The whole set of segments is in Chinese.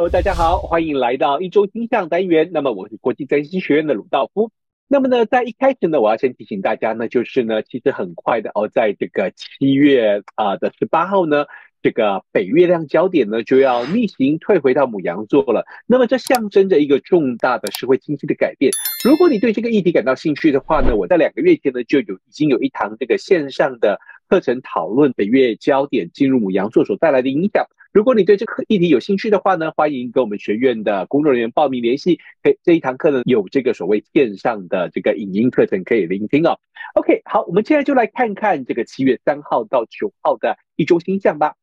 Hello，大家好，欢迎来到一周星象单元。那么我是国际占星学院的鲁道夫。那么呢，在一开始呢，我要先提醒大家呢，就是呢，其实很快的哦，在这个七月啊的十八号呢，这个北月亮焦点呢就要逆行退回到牡羊座了。那么这象征着一个重大的社会经济的改变。如果你对这个议题感到兴趣的话呢，我在两个月前呢就有已经有一堂这个线上的课程讨论北月焦点进入牡羊座所带来的影响。如果你对这个议题有兴趣的话呢，欢迎跟我们学院的工作人员报名联系。可以这一堂课呢有这个所谓线上的这个影音课程可以聆听哦。OK，好，我们现在就来看看这个七月三号到九号的一周星象吧。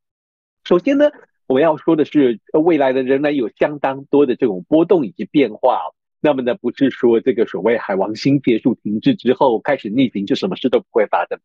首先呢，我们要说的是未来的仍然有相当多的这种波动以及变化。那么呢，不是说这个所谓海王星结束停滞之后开始逆行就什么事都不会发生。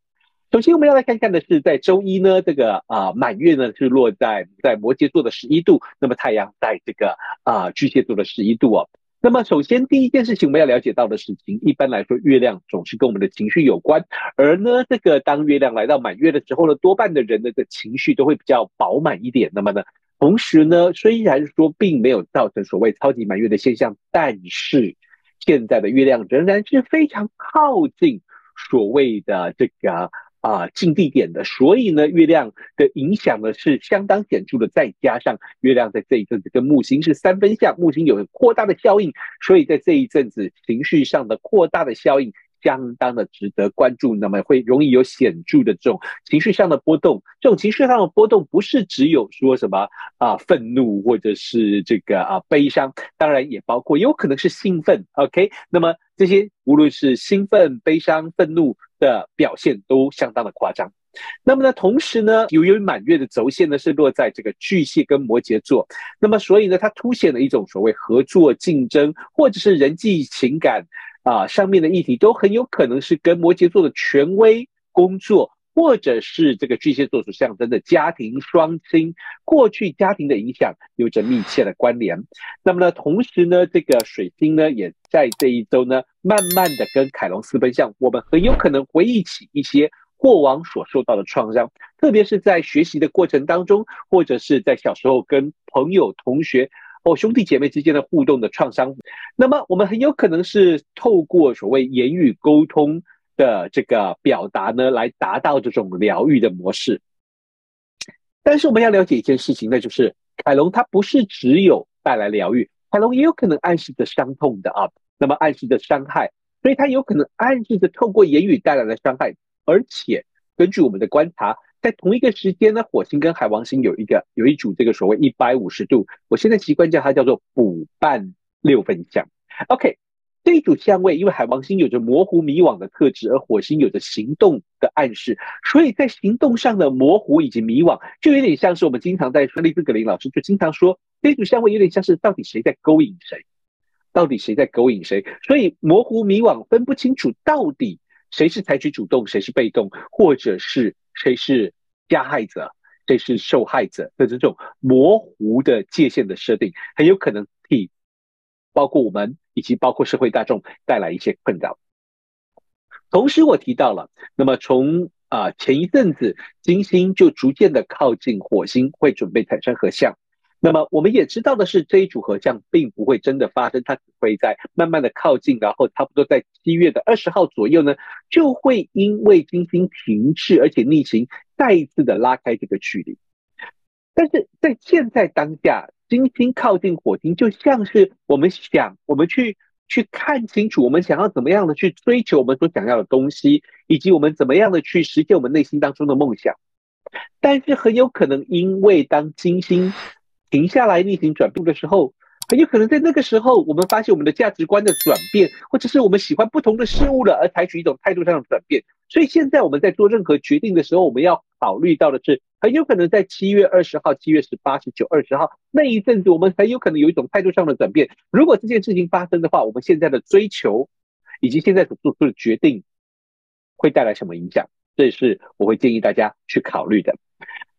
首先，我们要来看看的是，在周一呢，这个啊满月呢是落在在摩羯座的十一度，那么太阳在这个啊巨蟹座的十一度哦。那么首先第一件事情我们要了解到的事情，一般来说月亮总是跟我们的情绪有关，而呢这个当月亮来到满月的时候呢，多半的人的这情绪都会比较饱满一点。那么呢，同时呢，虽然说并没有造成所谓超级满月的现象，但是现在的月亮仍然是非常靠近所谓的这个。啊，近地点的，所以呢，月亮的影响呢是相当显著的。再加上月亮在这一阵子跟木星是三分相，木星有扩大的效应，所以在这一阵子情绪上的扩大的效应相当的值得关注。那么会容易有显著的这种情绪上的波动。这种情绪上的波动不是只有说什么啊愤怒或者是这个啊悲伤，当然也包括有可能是兴奋。OK，那么这些无论是兴奋、悲伤、愤怒。的表现都相当的夸张，那么呢，同时呢，由于满月的轴线呢是落在这个巨蟹跟摩羯座，那么所以呢，它凸显了一种所谓合作、竞争或者是人际情感啊、上面的议题，都很有可能是跟摩羯座的权威工作，或者是这个巨蟹座所象征的家庭双亲过去家庭的影响有着密切的关联。那么呢，同时呢，这个水星呢也在这一周呢。慢慢的跟凯龙四分相，我们很有可能回忆起一些过往所受到的创伤，特别是在学习的过程当中，或者是在小时候跟朋友、同学或兄弟姐妹之间的互动的创伤。那么我们很有可能是透过所谓言语沟通的这个表达呢，来达到这种疗愈的模式。但是我们要了解一件事情，那就是凯龙它不是只有带来疗愈，凯龙也有可能暗示着伤痛的啊。那么暗示着伤害，所以它有可能暗示着透过言语带来的伤害，而且根据我们的观察，在同一个时间呢，火星跟海王星有一个有一组这个所谓一百五十度，我现在习惯叫它叫做补半六分相。OK，这一组相位，因为海王星有着模糊迷惘的特质，而火星有着行动的暗示，所以在行动上的模糊以及迷惘，就有点像是我们经常在说，利兹格林老师就经常说，这一组相位有点像是到底谁在勾引谁。到底谁在勾引谁？所以模糊迷惘，分不清楚到底谁是采取主动，谁是被动，或者是谁是加害者，谁是受害者的这种模糊的界限的设定，很有可能替包括我们以及包括社会大众带来一些困扰。同时，我提到了，那么从啊、前一阵子，金星就逐渐的靠近火星，会准备产生合相。那么我们也知道的是，这一组合相并不会真的发生，它只会在慢慢的靠近，然后差不多在七月的二十号左右呢，就会因为金星停滞而且逆行，再一次的拉开这个距离。但是在现在当下，金星靠近火星，就像是我们想，我们去去看清楚，我们想要怎么样的去追求我们所想要的东西，以及我们怎么样的去实现我们内心当中的梦想。但是很有可能因为当金星停下来逆行转步的时候，很有可能在那个时候，我们发现我们的价值观的转变，或者是我们喜欢不同的事物了，而采取一种态度上的转变。所以现在我们在做任何决定的时候，我们要考虑到的是，很有可能在七月二十号、七月十八、十九、二十号那一阵子，我们很有可能有一种态度上的转变。如果这件事情发生的话，我们现在的追求以及现在所做出的决定会带来什么影响？这是我会建议大家去考虑的。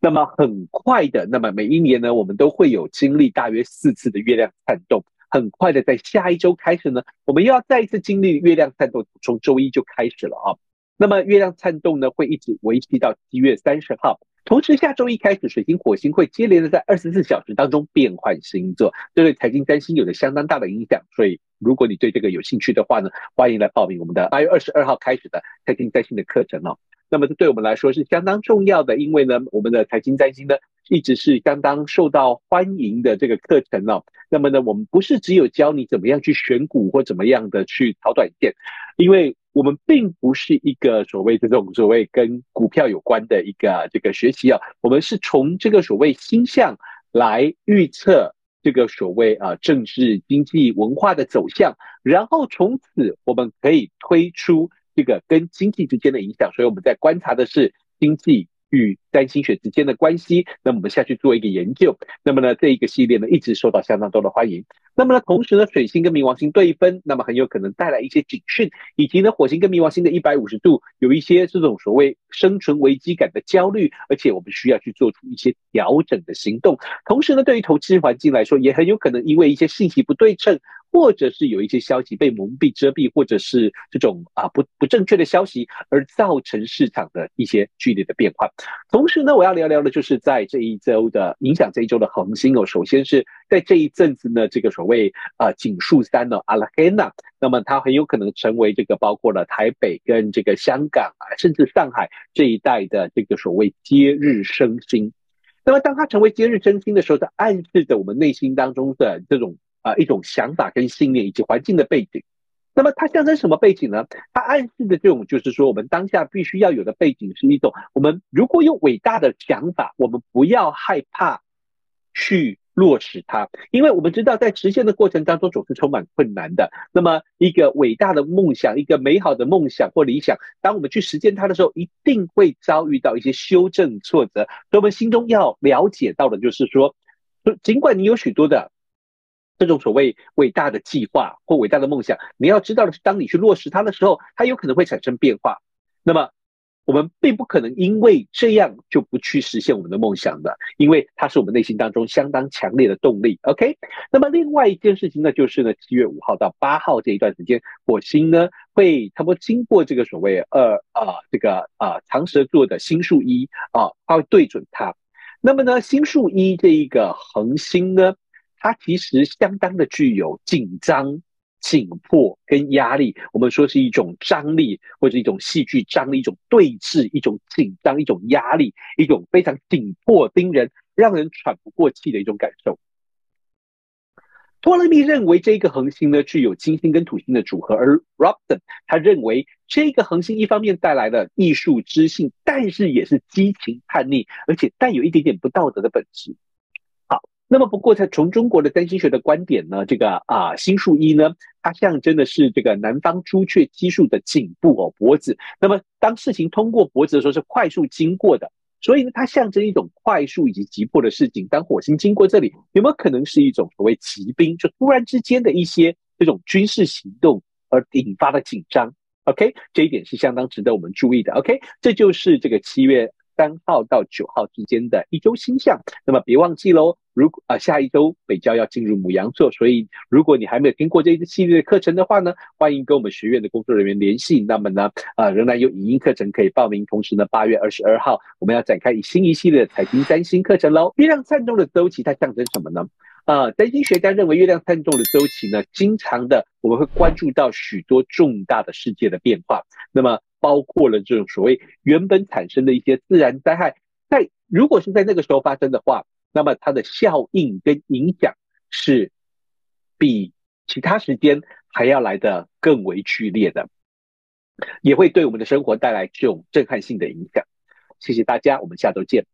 那么很快的，那么每一年呢，我们都会有经历大约四次的月亮灿动。很快的，在下一周开始呢，我们又要再一次经历月亮灿动，从周一就开始了啊。那么月亮灿动呢，会一直维系到七月三十号。同时，下周一开始，水星、火星会接连的在二十四小时当中变换星座，这对财经占星有着相当大的影响。所以，如果你对这个有兴趣的话呢，欢迎来报名我们的八月二十二号开始的财经占星的课程哦。那么，这对我们来说是相当重要的，因为呢，我们的财经占星呢一直是相当受到欢迎的这个课程哦。那么呢，我们不是只有教你怎么样去选股或怎么样的去炒短线，因为。我们并不是一个所谓这种所谓跟股票有关的一个这个学习啊，我们是从这个所谓星象来预测这个所谓啊政治、经济、文化的走向，然后从此我们可以推出这个跟经济之间的影响，所以我们在观察的是经济与占星学之间的关系，那么我们下去做一个研究，那么呢这一个系列呢一直受到相当多的欢迎。那么呢，同时呢，水星跟冥王星对分，那么很有可能带来一些警讯，以及呢，火星跟冥王星的一百五十度，有一些这种所谓生存危机感的焦虑，而且我们需要去做出一些调整的行动。同时呢，对于投资环境来说，也很有可能因为一些信息不对称，或者是有一些消息被蒙蔽遮蔽，或者是这种啊不不正确的消息，而造成市场的一些剧烈的变化。同时呢，我要聊聊的就是在这一周的影响这一周的恒星哦，首先是在这一阵子呢，这个所谓啊景树三呢，阿拉黑娜，那么它很有可能成为这个包括了台北跟这个香港啊，甚至上海这一带的这个所谓接日升星。那么当它成为接日升星的时候，它暗示着我们内心当中的这种。啊，一种想法跟信念以及环境的背景，那么它象征什么背景呢？它暗示的这种就是说，我们当下必须要有的背景是一种，我们如果有伟大的想法，我们不要害怕去落实它，因为我们知道在实现的过程当中总是充满困难的。那么一个伟大的梦想，一个美好的梦想或理想，当我们去实践它的时候，一定会遭遇到一些修正挫折。所以我们心中要了解到的就是说，尽管你有许多的。这种所谓伟大的计划或伟大的梦想，你要知道的是，当你去落实它的时候，它有可能会产生变化。那么，我们并不可能因为这样就不去实现我们的梦想的，因为它是我们内心当中相当强烈的动力。OK，那么另外一件事情呢，就是呢，七月五号到八号这一段时间，火星呢会差不经过这个所谓呃啊这个啊长蛇座的星宿一啊，它会对准它。那么呢，星宿一这一个恒星呢，它其实相当的具有紧张、紧迫跟压力。我们说是一种张力，或者一种戏剧张力，一种对峙，一种紧张，一种压力，一种非常紧迫盯人、让人喘不过气的一种感受。托勒密认为这个恒星呢具有金星跟土星的组合，而 Robson 他认为这个恒星一方面带来了艺术知性，但是也是激情叛逆，而且带有一点点不道德的本质。那么，不过在从中国的占星学的观点呢，这个啊星数一呢，它象征的是这个南方朱雀基数的颈部哦脖子。那么当事情通过脖子的时候，是快速经过的，所以呢，它象征一种快速以及急迫的事情。当火星经过这里，有没有可能是一种所谓骑兵，就突然之间的一些这种军事行动而引发的紧张？OK，这一点是相当值得我们注意的。OK，这就是这个七月三号到九号之间的一周星象。那么别忘记喽。如果啊，下一周北郊要进入母羊座，所以如果你还没有听过这一系列的课程的话呢，欢迎跟我们学院的工作人员联系。那么呢，啊，仍然有影音课程可以报名。同时呢，八月二十二号我们要展开一新一系列的财经占星课程喽。月亮灿中的周期它象征什么呢？啊，占星学家认为月亮灿动的周期呢，经常的我们会关注到许多重大的世界的变化，那么包括了这种所谓原本产生的一些自然灾害，在如果是在那个时候发生的话。那么它的效应跟影响是比其他时间还要来得更为剧烈的，也会对我们的生活带来这种震撼性的影响。谢谢大家，我们下周见。